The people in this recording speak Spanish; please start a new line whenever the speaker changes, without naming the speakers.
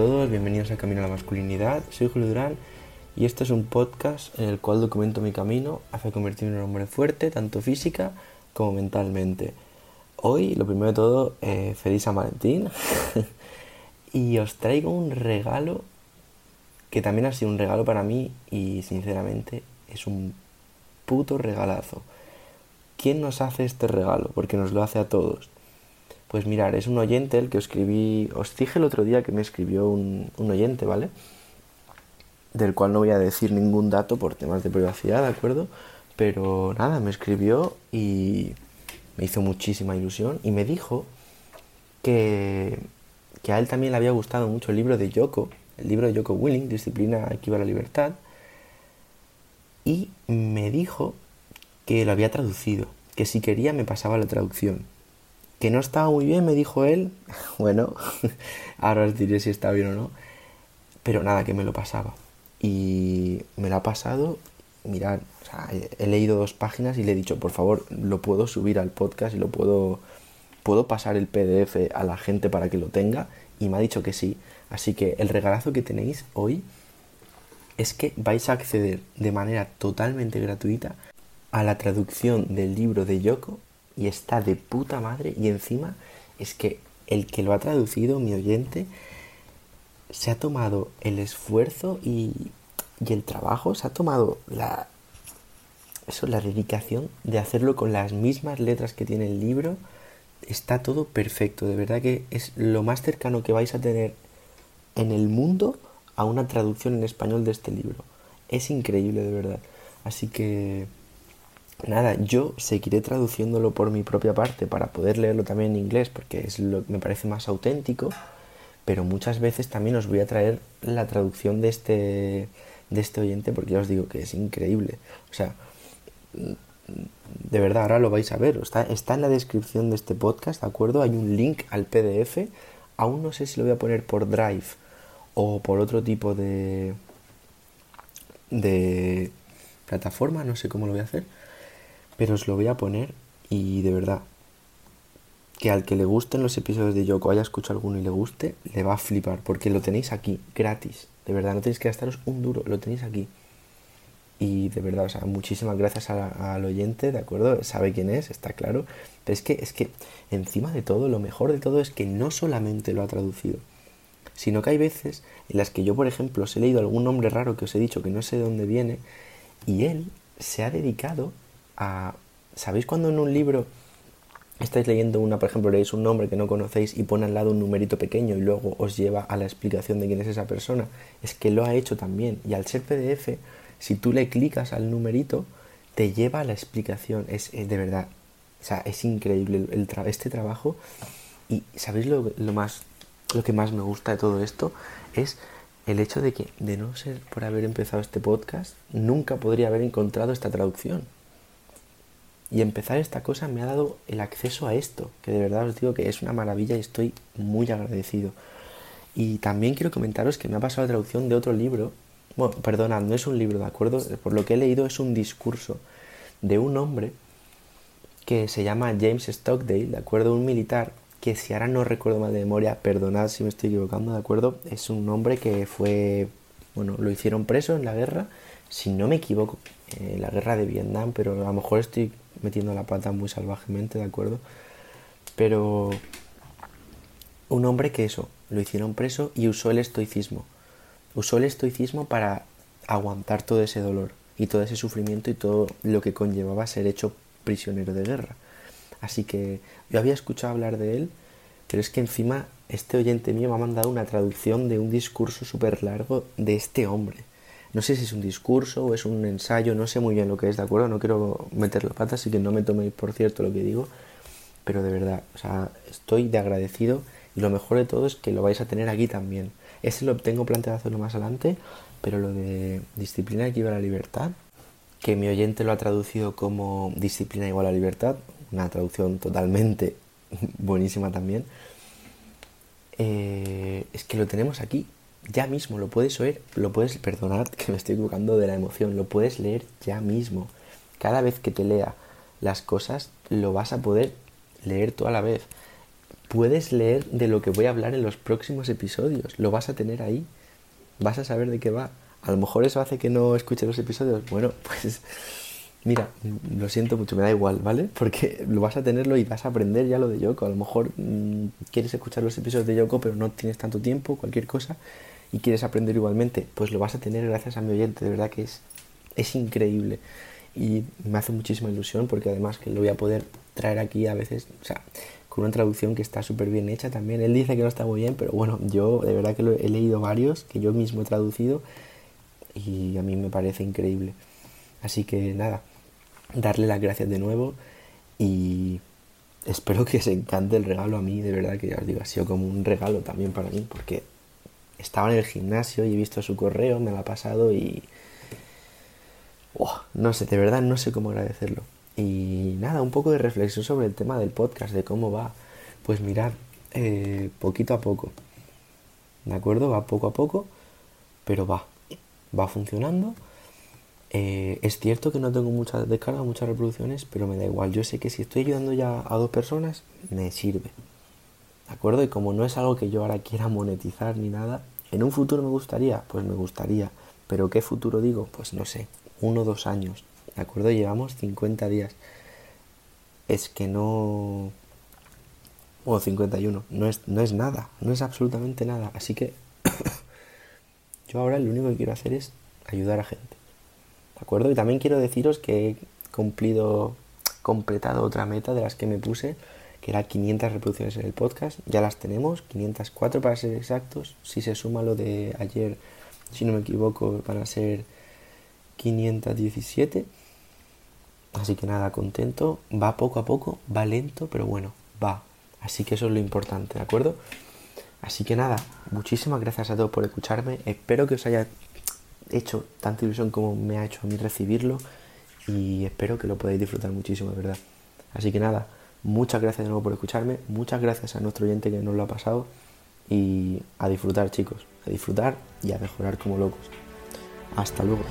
todos, bienvenidos a Camino a la Masculinidad. Soy Julio Durán y este es un podcast en el cual documento mi camino hacia convertirme en un hombre fuerte, tanto física como mentalmente. Hoy, lo primero de todo, eh, feliz San Valentín. y os traigo un regalo que también ha sido un regalo para mí y sinceramente es un puto regalazo. ¿Quién nos hace este regalo? Porque nos lo hace a todos. Pues mirar, es un oyente el que escribí, os dije el otro día que me escribió un, un oyente, ¿vale? Del cual no voy a decir ningún dato por temas de privacidad, ¿de acuerdo? Pero nada, me escribió y me hizo muchísima ilusión y me dijo que, que a él también le había gustado mucho el libro de Yoko, el libro de Yoko Willing, Disciplina equivale a la libertad, y me dijo que lo había traducido, que si quería me pasaba la traducción. Que no estaba muy bien, me dijo él. Bueno, ahora os diré si está bien o no. Pero nada, que me lo pasaba. Y me lo ha pasado. Mirad, o sea, he leído dos páginas y le he dicho, por favor, lo puedo subir al podcast y lo puedo, puedo pasar el PDF a la gente para que lo tenga. Y me ha dicho que sí. Así que el regalazo que tenéis hoy es que vais a acceder de manera totalmente gratuita a la traducción del libro de Yoko y está de puta madre y encima es que el que lo ha traducido, mi oyente, se ha tomado el esfuerzo y, y el trabajo, se ha tomado la, eso, la dedicación de hacerlo con las mismas letras que tiene el libro. Está todo perfecto, de verdad que es lo más cercano que vais a tener en el mundo a una traducción en español de este libro. Es increíble, de verdad. Así que nada, yo seguiré traduciéndolo por mi propia parte para poder leerlo también en inglés porque es lo que me parece más auténtico, pero muchas veces también os voy a traer la traducción de este de este oyente porque ya os digo que es increíble. O sea, de verdad, ahora lo vais a ver. Está, está en la descripción de este podcast, ¿de acuerdo? Hay un link al PDF. Aún no sé si lo voy a poner por Drive o por otro tipo de de plataforma, no sé cómo lo voy a hacer pero os lo voy a poner y de verdad que al que le gusten los episodios de Yoko, haya escuchado alguno y le guste, le va a flipar, porque lo tenéis aquí, gratis. De verdad, no tenéis que gastaros un duro, lo tenéis aquí. Y de verdad, o sea, muchísimas gracias al oyente, ¿de acuerdo? Sabe quién es, está claro. Pero es que, es que, encima de todo, lo mejor de todo es que no solamente lo ha traducido, sino que hay veces en las que yo, por ejemplo, os he leído algún nombre raro que os he dicho que no sé de dónde viene, y él se ha dedicado ¿Sabéis cuando en un libro estáis leyendo una, por ejemplo, leéis un nombre que no conocéis y pone al lado un numerito pequeño y luego os lleva a la explicación de quién es esa persona? Es que lo ha hecho también. Y al ser PDF, si tú le clicas al numerito, te lleva a la explicación. Es, de verdad, o sea, es increíble este trabajo. Y ¿sabéis lo, más, lo que más me gusta de todo esto? Es el hecho de que, de no ser por haber empezado este podcast, nunca podría haber encontrado esta traducción. Y empezar esta cosa me ha dado el acceso a esto, que de verdad os digo que es una maravilla y estoy muy agradecido. Y también quiero comentaros que me ha pasado la traducción de otro libro. Bueno, perdonad, no es un libro, ¿de acuerdo? Por lo que he leído es un discurso de un hombre que se llama James Stockdale, ¿de acuerdo? Un militar que si ahora no recuerdo mal de memoria, perdonad si me estoy equivocando, ¿de acuerdo? Es un hombre que fue, bueno, lo hicieron preso en la guerra, si no me equivoco, en la guerra de Vietnam, pero a lo mejor estoy metiendo la pata muy salvajemente, ¿de acuerdo? Pero un hombre que eso, lo hicieron preso y usó el estoicismo. Usó el estoicismo para aguantar todo ese dolor y todo ese sufrimiento y todo lo que conllevaba ser hecho prisionero de guerra. Así que yo había escuchado hablar de él, pero es que encima este oyente mío me ha mandado una traducción de un discurso súper largo de este hombre. No sé si es un discurso o es un ensayo, no sé muy bien lo que es, ¿de acuerdo? No quiero meter la pata, así que no me toméis por cierto lo que digo, pero de verdad, o sea, estoy de agradecido y lo mejor de todo es que lo vais a tener aquí también. Ese lo tengo planteado hacerlo más adelante, pero lo de disciplina equivale a libertad, que mi oyente lo ha traducido como disciplina igual a libertad, una traducción totalmente buenísima también, eh, es que lo tenemos aquí, ya mismo, lo puedes oír, lo puedes, perdonad que me estoy equivocando de la emoción, lo puedes leer ya mismo. Cada vez que te lea las cosas, lo vas a poder leer tú a la vez. puedes leer de lo que voy a hablar en los próximos episodios. Lo vas a tener ahí. Vas a saber de qué va. A lo mejor eso hace que no escuche los episodios. Bueno, pues mira, lo siento mucho, me da igual, ¿vale? Porque lo vas a tenerlo y vas a aprender ya lo de Yoko. A lo mejor mmm, quieres escuchar los episodios de Yoko, pero no tienes tanto tiempo, cualquier cosa, y quieres aprender igualmente. Pues lo vas a tener gracias a mi oyente, de verdad que es, es increíble. Y me hace muchísima ilusión porque además que lo voy a poder traer aquí a veces, o sea, con una traducción que está súper bien hecha también. Él dice que no está muy bien, pero bueno, yo de verdad que lo he leído varios que yo mismo he traducido y a mí me parece increíble. Así que nada, darle las gracias de nuevo y espero que se encante el regalo a mí, de verdad que ya os digo, ha sido como un regalo también para mí, porque estaba en el gimnasio y he visto su correo, me lo ha pasado y... no sé, de verdad no sé cómo agradecerlo. Y nada, un poco de reflexión sobre el tema del podcast, de cómo va. Pues mirad, eh, poquito a poco. ¿De acuerdo? Va poco a poco, pero va. Va funcionando. Eh, es cierto que no tengo muchas descargas, muchas reproducciones, pero me da igual. Yo sé que si estoy ayudando ya a dos personas, me sirve. ¿De acuerdo? Y como no es algo que yo ahora quiera monetizar ni nada, ¿en un futuro me gustaría? Pues me gustaría. ¿Pero qué futuro digo? Pues no sé, uno o dos años. ¿De acuerdo? Llevamos 50 días. Es que no... O 51. No es, no es nada. No es absolutamente nada. Así que yo ahora lo único que quiero hacer es ayudar a gente. ¿De acuerdo? Y también quiero deciros que he cumplido, completado otra meta de las que me puse, que era 500 reproducciones en el podcast. Ya las tenemos, 504 para ser exactos. Si se suma lo de ayer, si no me equivoco, van a ser 517. Así que nada, contento. Va poco a poco, va lento, pero bueno, va. Así que eso es lo importante, ¿de acuerdo? Así que nada, muchísimas gracias a todos por escucharme. Espero que os haya hecho tanta ilusión como me ha hecho a mí recibirlo. Y espero que lo podáis disfrutar muchísimo, de verdad. Así que nada, muchas gracias de nuevo por escucharme. Muchas gracias a nuestro oyente que nos lo ha pasado. Y a disfrutar, chicos. A disfrutar y a mejorar como locos. Hasta luego.